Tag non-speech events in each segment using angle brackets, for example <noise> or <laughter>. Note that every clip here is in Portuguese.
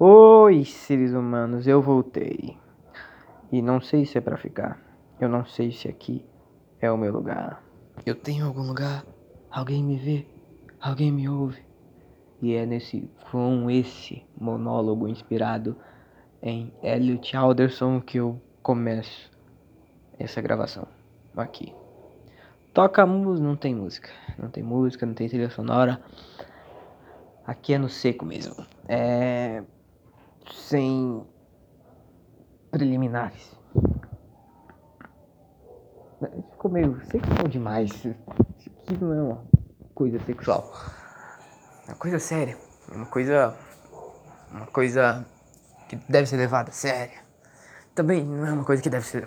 Oi, seres humanos, eu voltei. E não sei se é pra ficar. Eu não sei se aqui é o meu lugar. Eu tenho algum lugar? Alguém me vê? Alguém me ouve? E é nesse com esse monólogo inspirado em Elliot Alderson que eu começo essa gravação aqui. Toca música, não tem música, não tem música, não tem trilha sonora. Aqui é no seco mesmo. É sem preliminares. Ficou meio sexual demais. Isso aqui não é uma coisa sexual. É uma coisa séria. Uma coisa. Uma coisa que deve ser levada a sério. Também não é uma coisa que deve ser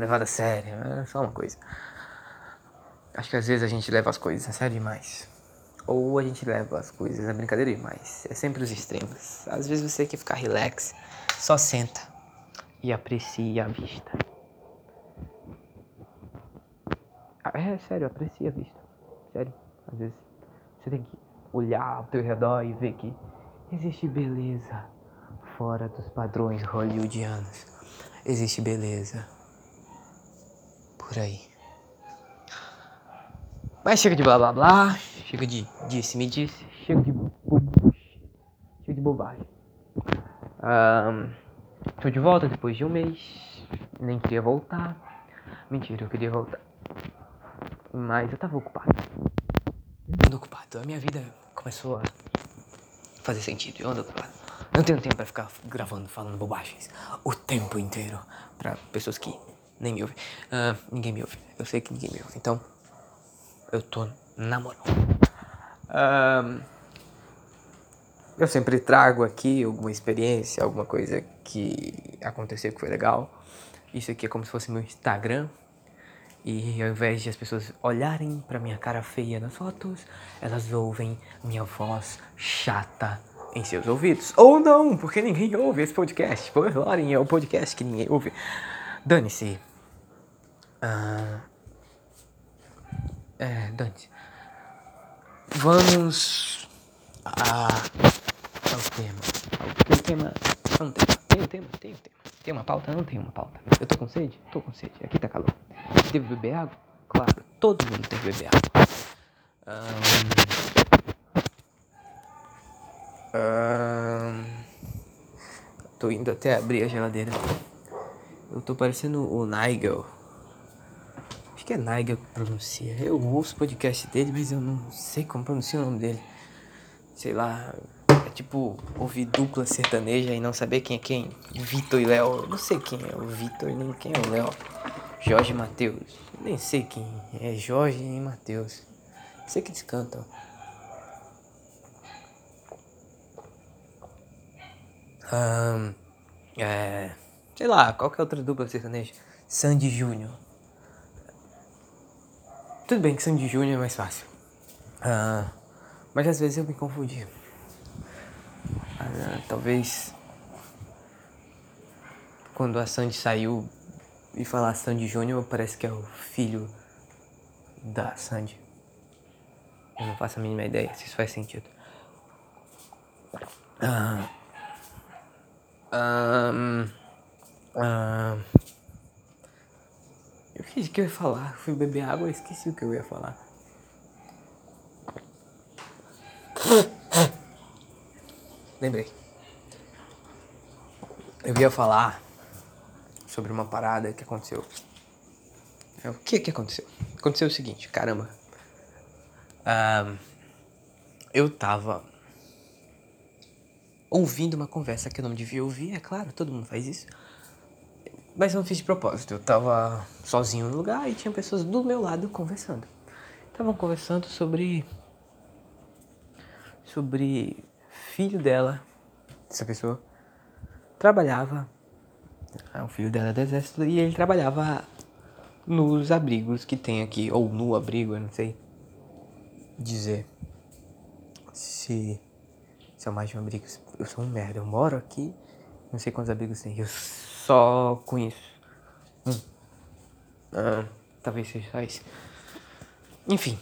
levada a sério. É só uma coisa. Acho que às vezes a gente leva as coisas a sério demais. Ou a gente leva as coisas a brincadeira demais. É sempre os extremos. Às vezes você quer ficar relax, só senta e aprecie a vista. Ah, é sério, aprecie a vista. Sério. Às vezes você tem que olhar ao teu redor e ver que existe beleza fora dos padrões hollywoodianos. Existe beleza por aí. Mas chega de blá blá blá, chega de disse me disse, chega de chega de bobagem. Um, tô de volta depois de um mês, nem queria voltar. Mentira, eu queria voltar. Mas eu tava ocupado. Eu ando ocupado, a minha vida começou a fazer sentido, eu ando ocupado. Não tenho tempo pra ficar gravando, falando bobagens o tempo inteiro pra pessoas que nem me ouvem. Uh, ninguém me ouve, eu sei que ninguém me ouve, então eu tô namorando. Eu sempre trago aqui alguma experiência, alguma coisa que aconteceu que foi legal. Isso aqui é como se fosse meu Instagram. E ao invés de as pessoas olharem para minha cara feia nas fotos, elas ouvem minha voz chata em seus ouvidos. Ou não, porque ninguém ouve esse podcast. Por falarem, é o podcast que ninguém ouve. Dane-se. É, Dante. Vamos a, ao tema. Ao tema. Não tem tema. Tem um tema? Tem um tema. Tem uma pauta? Não tem uma pauta. Eu tô com sede? Tô com sede. Aqui tá calor. Deve beber água? Claro, todo mundo tem que beber água. Um, um, tô indo até abrir a geladeira. Eu tô parecendo o Nigel que é Nigel que pronuncia. Eu ouço o podcast dele, mas eu não sei como pronuncia o nome dele. Sei lá, é tipo ouvir dupla sertaneja e não saber quem é quem. Vitor e Léo. Eu não sei quem é o Vitor nem quem é o Léo. Jorge e Matheus. Nem sei quem é Jorge e Matheus. Sei que eles cantam. Um, é, sei lá, qual que é outra dupla sertaneja? Sandy Júnior. Tudo bem que Sandy Júnior é mais fácil. Uh, mas às vezes eu me confundi. Uh, talvez quando a Sandy saiu e falar Sandy Júnior parece que é o filho da Sandy. Eu não faço a mínima ideia se isso faz sentido. Um, uh, eu esqueci o que eu ia falar. Fui beber água e esqueci o que eu ia falar. Lembrei. Eu ia falar sobre uma parada que aconteceu. É, o que que aconteceu? Aconteceu o seguinte, caramba. Um, eu tava ouvindo uma conversa que eu não devia ouvir, é claro, todo mundo faz isso. Mas eu não fiz de propósito. Eu tava sozinho no lugar e tinha pessoas do meu lado conversando. Estavam conversando sobre. Sobre. Filho dela, essa pessoa, trabalhava. Ah, o filho dela é do exército e ele trabalhava nos abrigos que tem aqui. Ou no abrigo, eu não sei dizer. Se. São mais de um abrigo. Eu sou um merda. Eu moro aqui. Não sei quantos abrigos tem. Eu só com isso. Hum. Ah, talvez seja só isso. Enfim.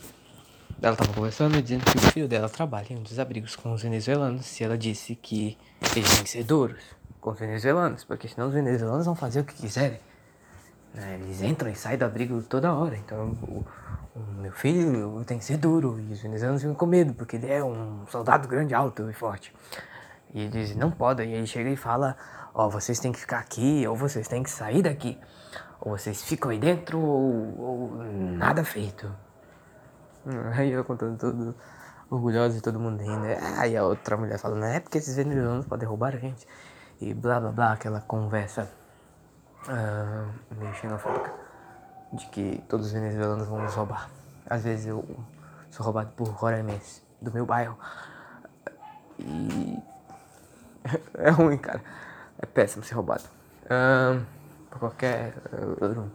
Ela tava conversando dizendo que o filho dela trabalha em um dos abrigos com os venezuelanos e ela disse que eles têm que ser duros com os venezuelanos, porque senão os venezuelanos vão fazer o que quiserem. Né? Eles entram e saem do abrigo toda hora, então o, o meu filho tem que ser duro e os venezuelanos ficam com medo, porque ele é um soldado grande, alto e forte. E eles não podem, e ele chega e fala, ó, oh, vocês têm que ficar aqui, ou vocês têm que sair daqui. Ou vocês ficam aí dentro, ou, ou nada feito. <laughs> Aí eu contando tudo orgulhosa e todo mundo rindo. Aí a outra mulher falando, é porque esses venezuelanos podem roubar a gente. E blá blá blá, aquela conversa uh, meio xenofóbica. De que todos os venezuelanos vão nos roubar. Às vezes eu sou roubado por roramenses do meu bairro. E é ruim, cara. É péssimo ser roubado. Uh, por qualquer. Uh,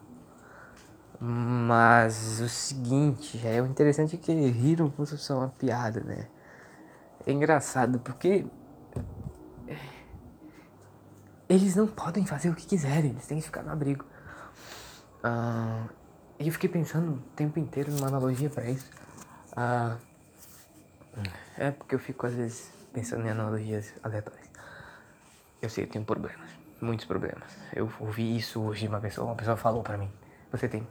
mas o seguinte, é o interessante é que riram por ser uma piada, né? É engraçado porque eles não podem fazer o que quiserem, eles têm que ficar no abrigo. Uh, eu fiquei pensando o tempo inteiro numa analogia para isso. Uh, é porque eu fico às vezes pensando em analogias aleatórias. Eu sei, eu tenho problemas, muitos problemas. Eu ouvi isso hoje de uma pessoa, uma pessoa falou para mim: Você tem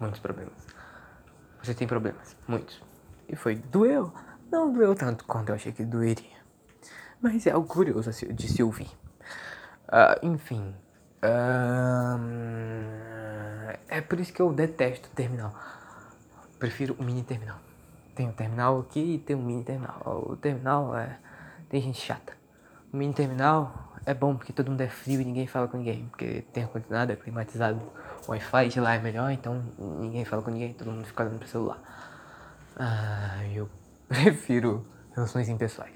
muitos problemas. Você tem problemas, muitos. E foi, doeu? Não doeu tanto quanto eu achei que doeria. Mas é algo curioso de se ouvir. Uh, enfim. Uh, é por isso que eu detesto terminal. Prefiro o mini terminal. Tem um terminal aqui e tem um mini terminal. O terminal é. Tem gente chata. Mini terminal é bom porque todo mundo é frio e ninguém fala com ninguém. Porque tem ar-condicionado, é climatizado. O Wi-Fi de lá é melhor, então ninguém fala com ninguém, todo mundo fica olhando pro celular. Ah, eu <laughs> prefiro relações impessoais.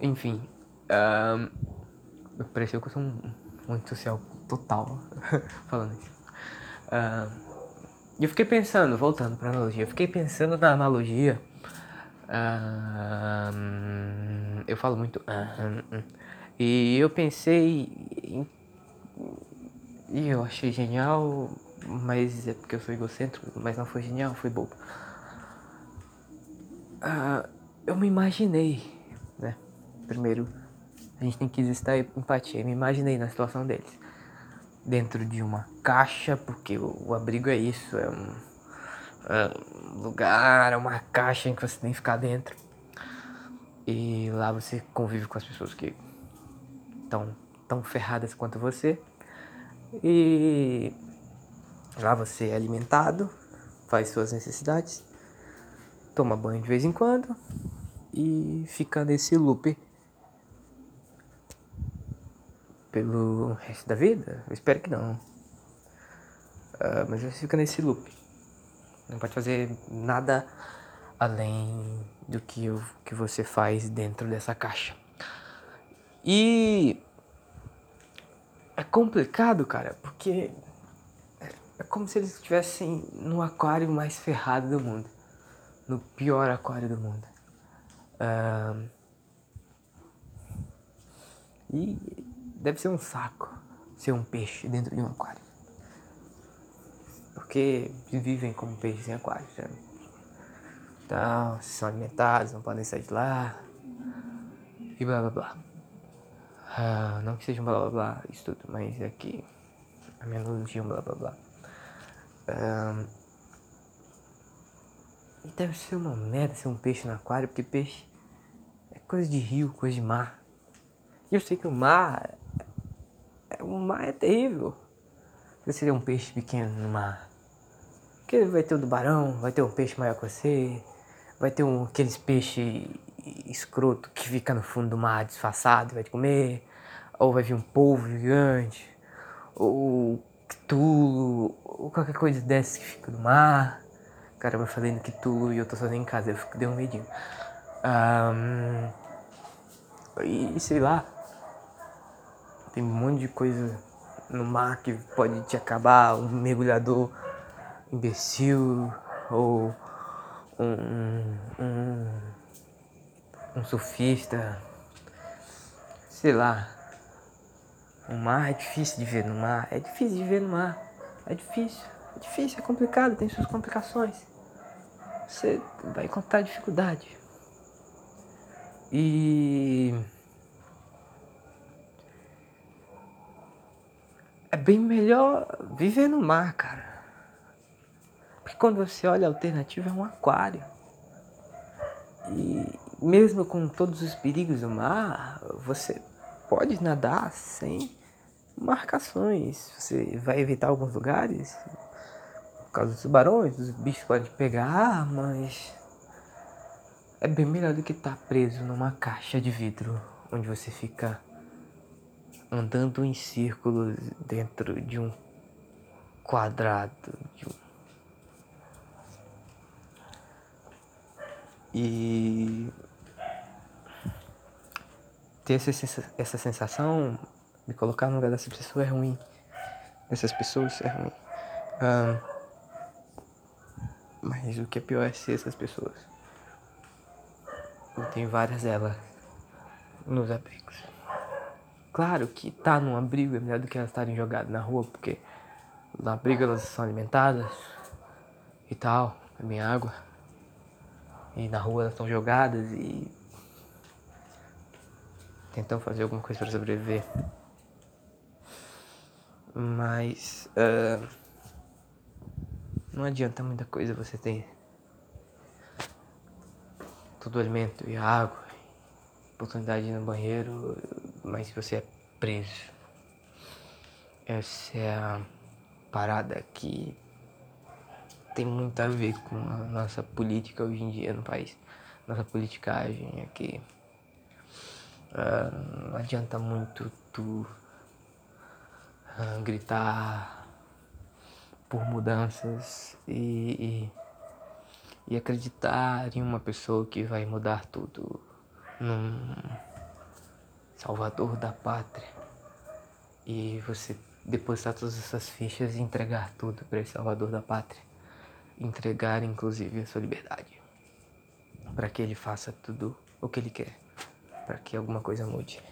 Enfim, um, pareceu que eu sou um, muito social total <laughs> falando isso. Um, eu fiquei pensando, voltando pra analogia, eu fiquei pensando na analogia. Um, eu falo muito. e eu pensei em e eu achei genial, mas é porque eu sou egocêntrico, mas não foi genial, foi bobo. Uh, eu me imaginei, né? Primeiro, a gente tem que existir empatia. Eu me imaginei na situação deles. Dentro de uma caixa, porque o, o abrigo é isso, é um, é um lugar, é uma caixa em que você tem que ficar dentro. E lá você convive com as pessoas que estão tão ferradas quanto você. E lá você é alimentado, faz suas necessidades, toma banho de vez em quando e fica nesse loop pelo resto da vida? Eu espero que não. Uh, mas você fica nesse loop. Não pode fazer nada além do que, que você faz dentro dessa caixa. E é complicado, cara, porque é como se eles estivessem no aquário mais ferrado do mundo. No pior aquário do mundo. Um, e deve ser um saco ser um peixe dentro de um aquário. Porque vivem como peixes em aquário. Sabe? Então, são alimentados, não podem sair de lá. E blá blá blá. Ah, não que seja um blá blá blá, isso tudo, mas é que a minha analogia é um blá blá blá. Um, e deve ser uma merda ser um peixe no aquário, porque peixe é coisa de rio, coisa de mar. E eu sei que o mar. É, o mar é terrível. Você seria um peixe pequeno no mar. Porque vai ter o tubarão, vai ter um peixe maior que você, vai ter um, aqueles peixes escroto que fica no fundo do mar disfarçado e vai te comer, ou vai vir um polvo gigante, ou Cthulhu, ou qualquer coisa dessa que fica no mar. Caramba, falando Cthulhu e eu tô sozinho em casa, eu fico, deu um medinho. Um, e sei lá, tem um monte de coisa no mar que pode te acabar, um mergulhador imbecil, ou um, um um surfista, sei lá. O mar é difícil de ver no mar, é difícil de ver no mar, é difícil, é difícil, é complicado, tem suas complicações. você vai encontrar dificuldade. E é bem melhor viver no mar, cara. Porque quando você olha a alternativa é um aquário. E mesmo com todos os perigos do mar, você pode nadar sem marcações. Você vai evitar alguns lugares por causa dos tubarões, os bichos podem pegar, mas é bem melhor do que estar preso numa caixa de vidro onde você fica andando em círculos dentro de um quadrado, de um E ter essa, essa sensação, me colocar no lugar dessa pessoa é ruim. Dessas pessoas é ruim. Mas o que é pior é ser essas pessoas. Eu tenho várias delas nos abrigos. Claro que tá num abrigo é melhor do que elas estarem jogadas na rua, porque no abrigo elas são alimentadas e tal, bebem água. E na rua elas estão jogadas e tentam fazer alguma coisa para sobreviver. Mas uh, não adianta muita coisa você ter todo o alimento e água, oportunidade no banheiro, mas se você é preso. Essa é a parada que tem muito a ver com a nossa política hoje em dia no país. Nossa politicagem aqui. Uh, não adianta muito tu uh, gritar por mudanças e, e, e, acreditar em uma pessoa que vai mudar tudo num salvador da pátria e você depositar todas essas fichas e entregar tudo para esse salvador da pátria entregar inclusive a sua liberdade, para que ele faça tudo o que ele quer, para que alguma coisa mude.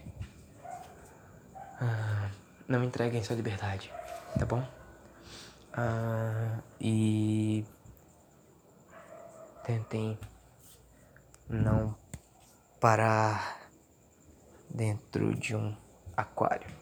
Ah, não entreguem sua liberdade, tá bom? Ah, e tentem não parar dentro de um aquário.